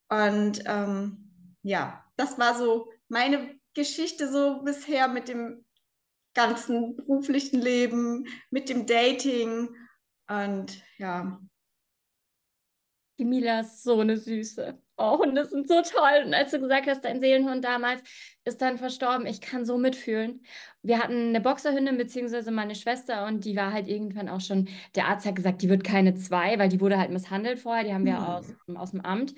Und ähm, ja, das war so meine Geschichte so bisher mit dem ganzen beruflichen Leben, mit dem Dating und ja. Die Mila ist so eine Süße. Oh, Hunde sind so toll. Und als du gesagt hast, dein Seelenhund damals ist dann verstorben, ich kann so mitfühlen. Wir hatten eine Boxerhündin, beziehungsweise meine Schwester, und die war halt irgendwann auch schon, der Arzt hat gesagt, die wird keine zwei, weil die wurde halt misshandelt vorher, die haben wir hm. aus, aus dem Amt.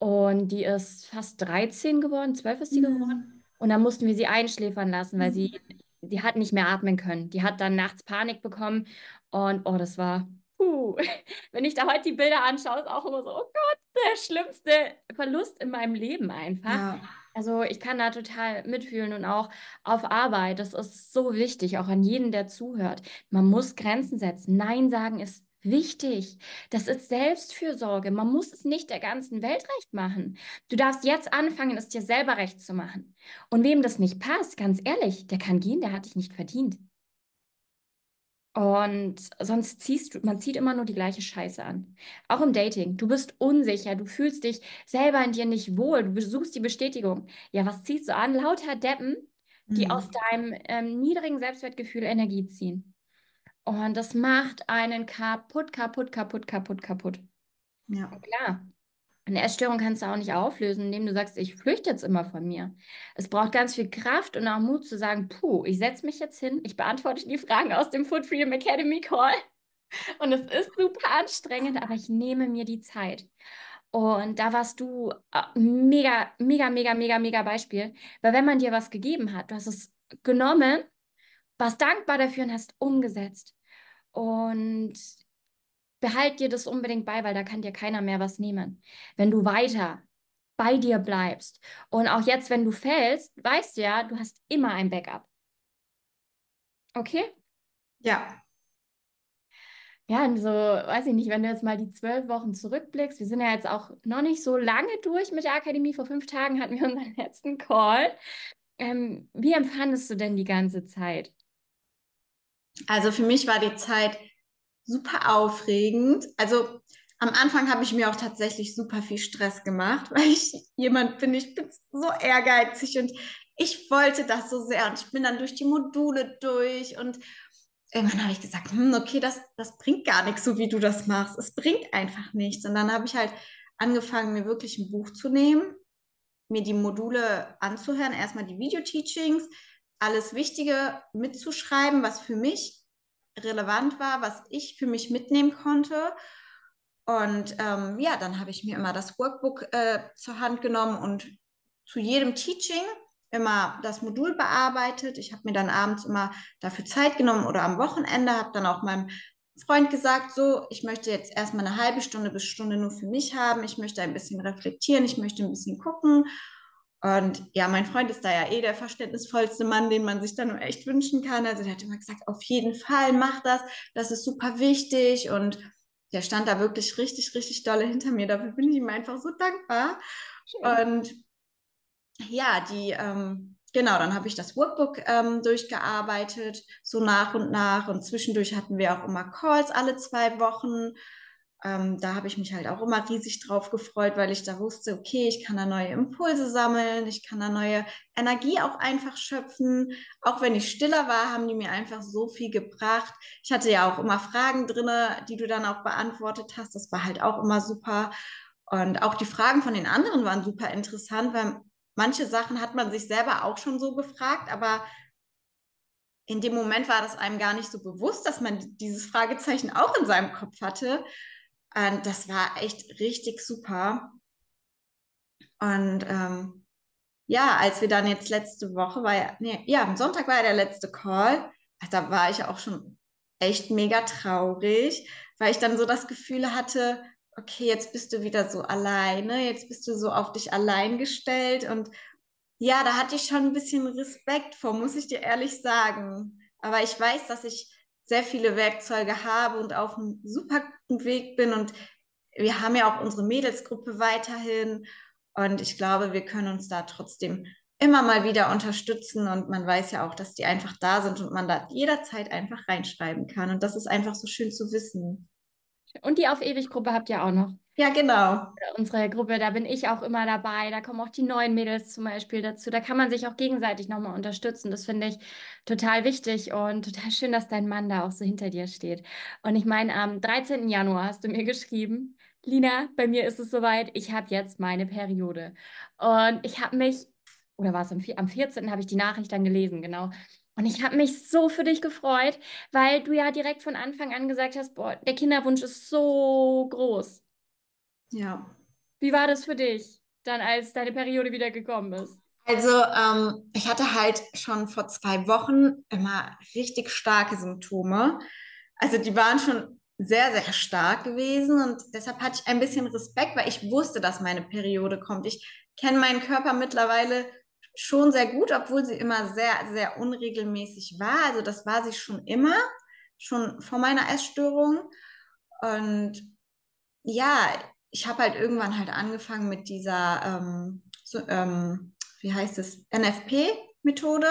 Und die ist fast 13 geworden, 12 ist die mhm. geworden. Und dann mussten wir sie einschläfern lassen, weil sie, die hat nicht mehr atmen können. Die hat dann nachts Panik bekommen. Und oh, das war, puh. [LAUGHS] Wenn ich da heute die Bilder anschaue, ist auch immer so, oh Gott, der schlimmste Verlust in meinem Leben einfach. Ja. Also ich kann da total mitfühlen und auch auf Arbeit. Das ist so wichtig, auch an jeden, der zuhört. Man muss Grenzen setzen. Nein sagen ist Wichtig. Das ist Selbstfürsorge. Man muss es nicht der ganzen Welt recht machen. Du darfst jetzt anfangen, es dir selber recht zu machen. Und wem das nicht passt, ganz ehrlich, der kann gehen, der hat dich nicht verdient. Und sonst ziehst du, man zieht immer nur die gleiche Scheiße an. Auch im Dating. Du bist unsicher, du fühlst dich selber in dir nicht wohl, du suchst die Bestätigung. Ja, was ziehst du an? Lauter Deppen, die mhm. aus deinem ähm, niedrigen Selbstwertgefühl Energie ziehen. Und das macht einen kaputt, kaputt, kaputt, kaputt, kaputt. Ja. Und klar, eine Essstörung kannst du auch nicht auflösen, indem du sagst, ich flüchte jetzt immer von mir. Es braucht ganz viel Kraft und auch Mut zu sagen, puh, ich setze mich jetzt hin, ich beantworte die Fragen aus dem Food Freedom Academy Call. [LAUGHS] Und es ist super anstrengend, aber ich nehme mir die Zeit. Und da warst du äh, mega, mega, mega, mega, mega Beispiel. Weil wenn man dir was gegeben hat, du hast es genommen, warst dankbar dafür und hast umgesetzt. Und behalt dir das unbedingt bei, weil da kann dir keiner mehr was nehmen. Wenn du weiter bei dir bleibst und auch jetzt, wenn du fällst, weißt du ja, du hast immer ein Backup. Okay? Ja. Ja, und so, weiß ich nicht, wenn du jetzt mal die zwölf Wochen zurückblickst, wir sind ja jetzt auch noch nicht so lange durch mit der Akademie. Vor fünf Tagen hatten wir unseren letzten Call. Ähm, wie empfandest du denn die ganze Zeit? Also für mich war die Zeit super aufregend. Also am Anfang habe ich mir auch tatsächlich super viel Stress gemacht, [LAUGHS] weil ich jemand bin, ich bin so ehrgeizig und ich wollte das so sehr und ich bin dann durch die Module durch und irgendwann habe ich gesagt, hm, okay, das, das bringt gar nichts, so wie du das machst. Es bringt einfach nichts. Und dann habe ich halt angefangen, mir wirklich ein Buch zu nehmen, mir die Module anzuhören, erstmal die Video-Teachings, alles Wichtige mitzuschreiben, was für mich relevant war, was ich für mich mitnehmen konnte. Und ähm, ja, dann habe ich mir immer das Workbook äh, zur Hand genommen und zu jedem Teaching immer das Modul bearbeitet. Ich habe mir dann abends immer dafür Zeit genommen oder am Wochenende, habe dann auch meinem Freund gesagt, so, ich möchte jetzt erstmal eine halbe Stunde bis Stunde nur für mich haben. Ich möchte ein bisschen reflektieren, ich möchte ein bisschen gucken. Und ja, mein Freund ist da ja eh der verständnisvollste Mann, den man sich da nur echt wünschen kann. Also der hat immer gesagt, auf jeden Fall mach das, das ist super wichtig. Und der stand da wirklich richtig, richtig dolle hinter mir. Dafür bin ich ihm einfach so dankbar. Schön. Und ja, die, ähm, genau, dann habe ich das Workbook ähm, durchgearbeitet, so nach und nach. Und zwischendurch hatten wir auch immer Calls alle zwei Wochen. Ähm, da habe ich mich halt auch immer riesig drauf gefreut, weil ich da wusste, okay, ich kann da neue Impulse sammeln, ich kann da neue Energie auch einfach schöpfen. Auch wenn ich stiller war, haben die mir einfach so viel gebracht. Ich hatte ja auch immer Fragen drinne, die du dann auch beantwortet hast. Das war halt auch immer super. Und auch die Fragen von den anderen waren super interessant, weil manche Sachen hat man sich selber auch schon so gefragt, aber in dem Moment war das einem gar nicht so bewusst, dass man dieses Fragezeichen auch in seinem Kopf hatte. Und das war echt richtig super. Und ähm, ja, als wir dann jetzt letzte Woche war ja, nee, ja, am Sonntag war ja der letzte Call. Da war ich auch schon echt mega traurig, weil ich dann so das Gefühl hatte, okay, jetzt bist du wieder so alleine, jetzt bist du so auf dich allein gestellt und ja, da hatte ich schon ein bisschen Respekt vor, muss ich dir ehrlich sagen. Aber ich weiß, dass ich sehr viele Werkzeuge habe und auf einem super guten Weg bin. Und wir haben ja auch unsere Mädelsgruppe weiterhin. Und ich glaube, wir können uns da trotzdem immer mal wieder unterstützen. Und man weiß ja auch, dass die einfach da sind und man da jederzeit einfach reinschreiben kann. Und das ist einfach so schön zu wissen. Und die Auf ewig Gruppe habt ihr auch noch. Ja, genau. Unsere Gruppe, da bin ich auch immer dabei. Da kommen auch die neuen Mädels zum Beispiel dazu. Da kann man sich auch gegenseitig nochmal unterstützen. Das finde ich total wichtig und total schön, dass dein Mann da auch so hinter dir steht. Und ich meine, am 13. Januar hast du mir geschrieben, Lina, bei mir ist es soweit, ich habe jetzt meine Periode. Und ich habe mich, oder war es am, am 14. habe ich die Nachricht dann gelesen, genau. Und ich habe mich so für dich gefreut, weil du ja direkt von Anfang an gesagt hast, boah, der Kinderwunsch ist so groß. Ja. Wie war das für dich, dann als deine Periode wieder gekommen ist? Also ähm, ich hatte halt schon vor zwei Wochen immer richtig starke Symptome. Also die waren schon sehr, sehr stark gewesen und deshalb hatte ich ein bisschen Respekt, weil ich wusste, dass meine Periode kommt. Ich kenne meinen Körper mittlerweile schon sehr gut, obwohl sie immer sehr, sehr unregelmäßig war. Also das war sie schon immer, schon vor meiner Essstörung. Und ja, ich habe halt irgendwann halt angefangen mit dieser, ähm, so, ähm, wie heißt es, NFP-Methode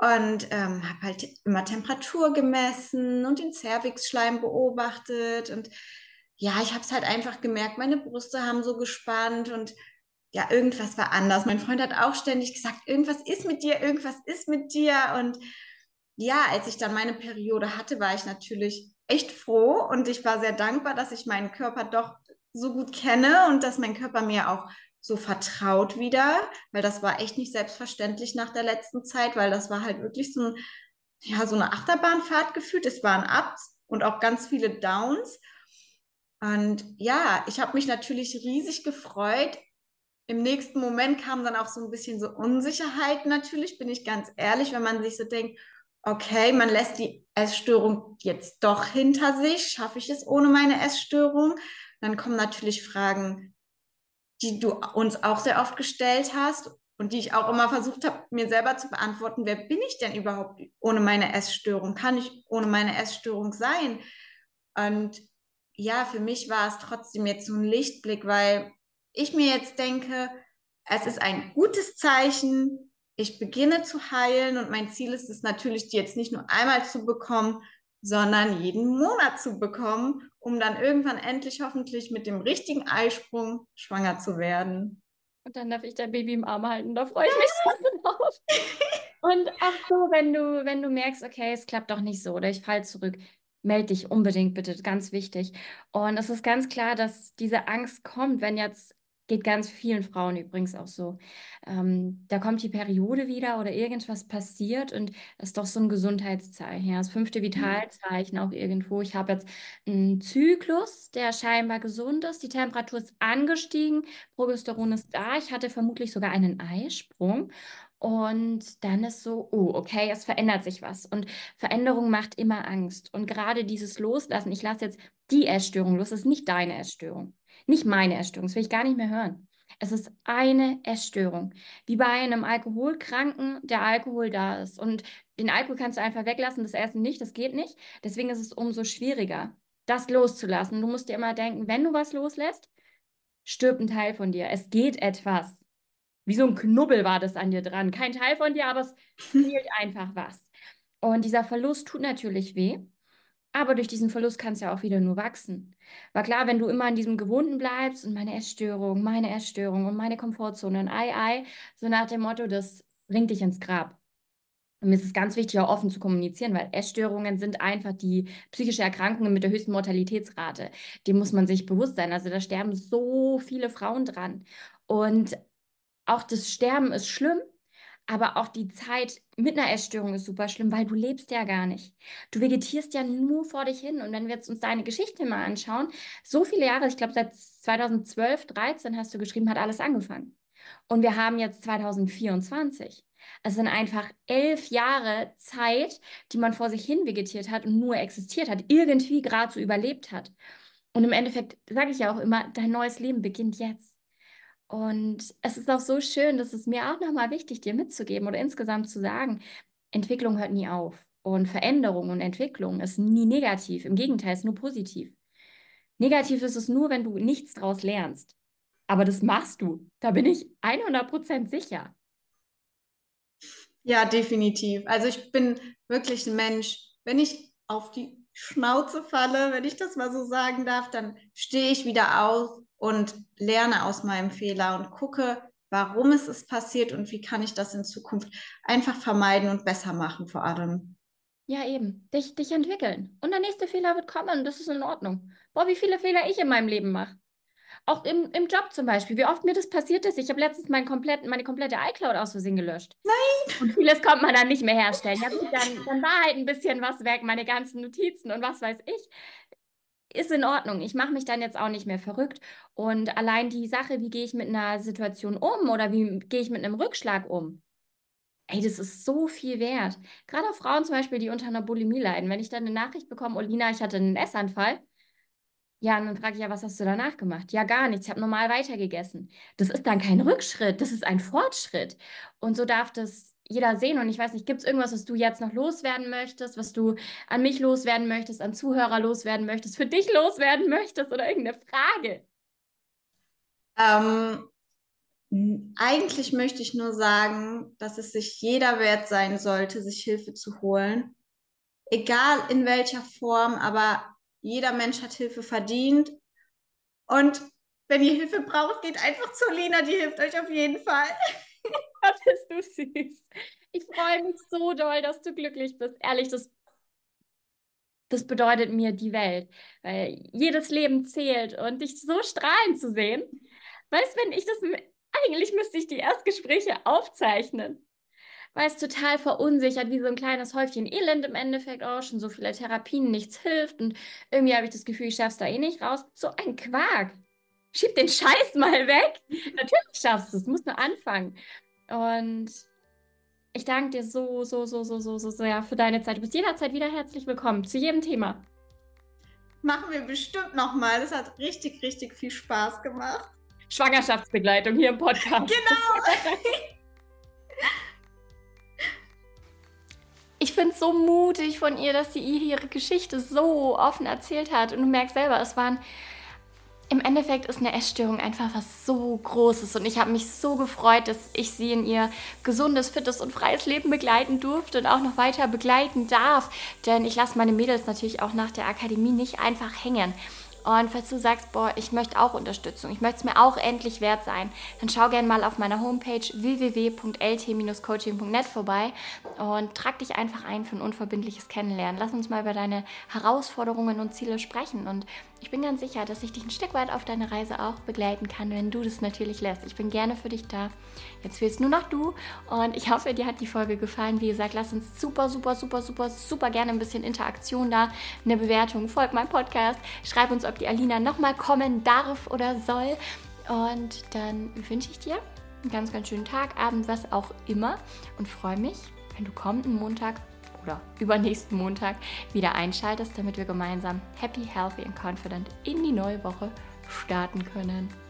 und ähm, habe halt immer Temperatur gemessen und den Cervixschleim beobachtet und ja, ich habe es halt einfach gemerkt, meine Brüste haben so gespannt und ja, irgendwas war anders. Mein Freund hat auch ständig gesagt, irgendwas ist mit dir, irgendwas ist mit dir und ja, als ich dann meine Periode hatte, war ich natürlich echt froh und ich war sehr dankbar, dass ich meinen Körper doch so gut kenne und dass mein Körper mir auch so vertraut wieder, weil das war echt nicht selbstverständlich nach der letzten Zeit, weil das war halt wirklich so, ein, ja, so eine Achterbahnfahrt gefühlt. Es waren Ups und auch ganz viele Downs. Und ja, ich habe mich natürlich riesig gefreut. Im nächsten Moment kam dann auch so ein bisschen so Unsicherheit natürlich, bin ich ganz ehrlich, wenn man sich so denkt, okay, man lässt die Essstörung jetzt doch hinter sich, schaffe ich es ohne meine Essstörung? Dann kommen natürlich Fragen, die du uns auch sehr oft gestellt hast und die ich auch immer versucht habe, mir selber zu beantworten. Wer bin ich denn überhaupt ohne meine Essstörung? Kann ich ohne meine Essstörung sein? Und ja, für mich war es trotzdem jetzt so ein Lichtblick, weil ich mir jetzt denke, es ist ein gutes Zeichen, ich beginne zu heilen und mein Ziel ist es natürlich, die jetzt nicht nur einmal zu bekommen, sondern jeden Monat zu bekommen, um dann irgendwann endlich hoffentlich mit dem richtigen Eisprung schwanger zu werden. Und dann darf ich dein Baby im Arm halten, da freue ich mich so drauf. Und auch so, wenn du, wenn du merkst, okay, es klappt doch nicht so oder ich falle zurück, melde dich unbedingt bitte, ganz wichtig. Und es ist ganz klar, dass diese Angst kommt, wenn jetzt Geht ganz vielen Frauen übrigens auch so. Ähm, da kommt die Periode wieder oder irgendwas passiert und das ist doch so ein Gesundheitszeichen. Ja, das fünfte mhm. Vitalzeichen auch irgendwo. Ich habe jetzt einen Zyklus, der scheinbar gesund ist. Die Temperatur ist angestiegen, Progesteron ist da. Ich hatte vermutlich sogar einen Eisprung. Und dann ist so, oh, okay, es verändert sich was. Und Veränderung macht immer Angst. Und gerade dieses Loslassen, ich lasse jetzt die Essstörung los, das ist nicht deine Essstörung. Nicht meine Essstörung, das will ich gar nicht mehr hören. Es ist eine Essstörung. Wie bei einem Alkoholkranken, der Alkohol da ist. Und den Alkohol kannst du einfach weglassen, das Essen nicht, das geht nicht. Deswegen ist es umso schwieriger, das loszulassen. Du musst dir immer denken, wenn du was loslässt, stirbt ein Teil von dir. Es geht etwas. Wie so ein Knubbel war das an dir dran. Kein Teil von dir, aber es [LAUGHS] fehlt einfach was. Und dieser Verlust tut natürlich weh. Aber durch diesen Verlust kann es ja auch wieder nur wachsen. War klar, wenn du immer in diesem Gewohnten bleibst und meine Essstörung, meine Essstörung und meine Komfortzone und ei, ei, so nach dem Motto, das bringt dich ins Grab. Und mir ist es ganz wichtig, auch offen zu kommunizieren, weil Essstörungen sind einfach die psychische Erkrankungen mit der höchsten Mortalitätsrate. Dem muss man sich bewusst sein. Also da sterben so viele Frauen dran. Und auch das Sterben ist schlimm, aber auch die Zeit mit einer Essstörung ist super schlimm, weil du lebst ja gar nicht. Du vegetierst ja nur vor dich hin. Und wenn wir jetzt uns deine Geschichte mal anschauen, so viele Jahre, ich glaube seit 2012, 13 hast du geschrieben, hat alles angefangen. Und wir haben jetzt 2024. Es sind einfach elf Jahre Zeit, die man vor sich hin vegetiert hat und nur existiert hat, irgendwie gerade so überlebt hat. Und im Endeffekt sage ich ja auch immer, dein neues Leben beginnt jetzt. Und es ist auch so schön, das ist mir auch nochmal wichtig, dir mitzugeben oder insgesamt zu sagen, Entwicklung hört nie auf. Und Veränderung und Entwicklung ist nie negativ. Im Gegenteil, ist nur positiv. Negativ ist es nur, wenn du nichts daraus lernst. Aber das machst du. Da bin ich 100% sicher. Ja, definitiv. Also ich bin wirklich ein Mensch, wenn ich auf die Schnauze falle, wenn ich das mal so sagen darf, dann stehe ich wieder auf und lerne aus meinem Fehler und gucke, warum es ist passiert und wie kann ich das in Zukunft einfach vermeiden und besser machen vor allem. Ja, eben. Dich, dich entwickeln. Und der nächste Fehler wird kommen und das ist in Ordnung. Boah, wie viele Fehler ich in meinem Leben mache. Auch im, im Job zum Beispiel, wie oft mir das passiert ist. Ich habe letztens mein komplett, meine komplette iCloud aus Versehen gelöscht. Nein! Und vieles konnte man dann nicht mehr herstellen. Ja, gut, dann, dann war halt ein bisschen was weg, meine ganzen Notizen und was weiß ich ist in Ordnung. Ich mache mich dann jetzt auch nicht mehr verrückt. Und allein die Sache, wie gehe ich mit einer Situation um oder wie gehe ich mit einem Rückschlag um? Ey, das ist so viel wert. Gerade Frauen zum Beispiel, die unter einer Bulimie leiden. Wenn ich dann eine Nachricht bekomme, Olina, ich hatte einen Essanfall. Ja, und dann frage ich ja, was hast du danach gemacht? Ja, gar nichts. Ich habe normal weitergegessen. Das ist dann kein Rückschritt, das ist ein Fortschritt. Und so darf das jeder sehen. Und ich weiß nicht, gibt es irgendwas, was du jetzt noch loswerden möchtest, was du an mich loswerden möchtest, an Zuhörer loswerden möchtest, für dich loswerden möchtest oder irgendeine Frage? Ähm, eigentlich möchte ich nur sagen, dass es sich jeder wert sein sollte, sich Hilfe zu holen. Egal in welcher Form, aber jeder Mensch hat Hilfe verdient. Und wenn ihr Hilfe braucht, geht einfach zu Lina, die hilft euch auf jeden Fall. Gott, bist du süß. Ich freue mich so doll, dass du glücklich bist. Ehrlich, das, das bedeutet mir die Welt. Weil jedes Leben zählt und dich so strahlen zu sehen. Weißt wenn ich das. Eigentlich müsste ich die Erstgespräche aufzeichnen weil es total verunsichert, wie so ein kleines Häufchen Elend im Endeffekt. Oh, schon so viele Therapien, nichts hilft. Und irgendwie habe ich das Gefühl, ich schaff's da eh nicht raus. So ein Quark. Schieb den Scheiß mal weg. Natürlich schaffst du es, musst nur anfangen. Und ich danke dir so, so, so, so, so, so sehr für deine Zeit. Du bist jederzeit wieder herzlich willkommen zu jedem Thema. Machen wir bestimmt nochmal. Das hat richtig, richtig viel Spaß gemacht. Schwangerschaftsbegleitung hier im Podcast. Genau. [LAUGHS] ich finde es so mutig von ihr, dass sie ihre Geschichte so offen erzählt hat. Und du merkst selber, es waren. Im Endeffekt ist eine Essstörung einfach was so Großes und ich habe mich so gefreut, dass ich sie in ihr gesundes, fittes und freies Leben begleiten durfte und auch noch weiter begleiten darf. Denn ich lasse meine Mädels natürlich auch nach der Akademie nicht einfach hängen. Und falls du sagst, boah, ich möchte auch Unterstützung, ich möchte es mir auch endlich wert sein, dann schau gerne mal auf meiner Homepage www.lt-coaching.net vorbei und trag dich einfach ein für ein unverbindliches Kennenlernen. Lass uns mal über deine Herausforderungen und Ziele sprechen und ich bin ganz sicher, dass ich dich ein Stück weit auf deine Reise auch begleiten kann, wenn du das natürlich lässt. Ich bin gerne für dich da. Jetzt fehlst nur noch du und ich hoffe, dir hat die Folge gefallen. Wie gesagt, lass uns super, super, super, super, super gerne ein bisschen Interaktion da, eine Bewertung, folg meinem Podcast, schreib uns, ob die Alina nochmal kommen darf oder soll. Und dann wünsche ich dir einen ganz, ganz schönen Tag, Abend, was auch immer und freue mich, wenn du kommenden Montag oder übernächsten Montag wieder einschaltest, damit wir gemeinsam happy, healthy and confident in die neue Woche starten können.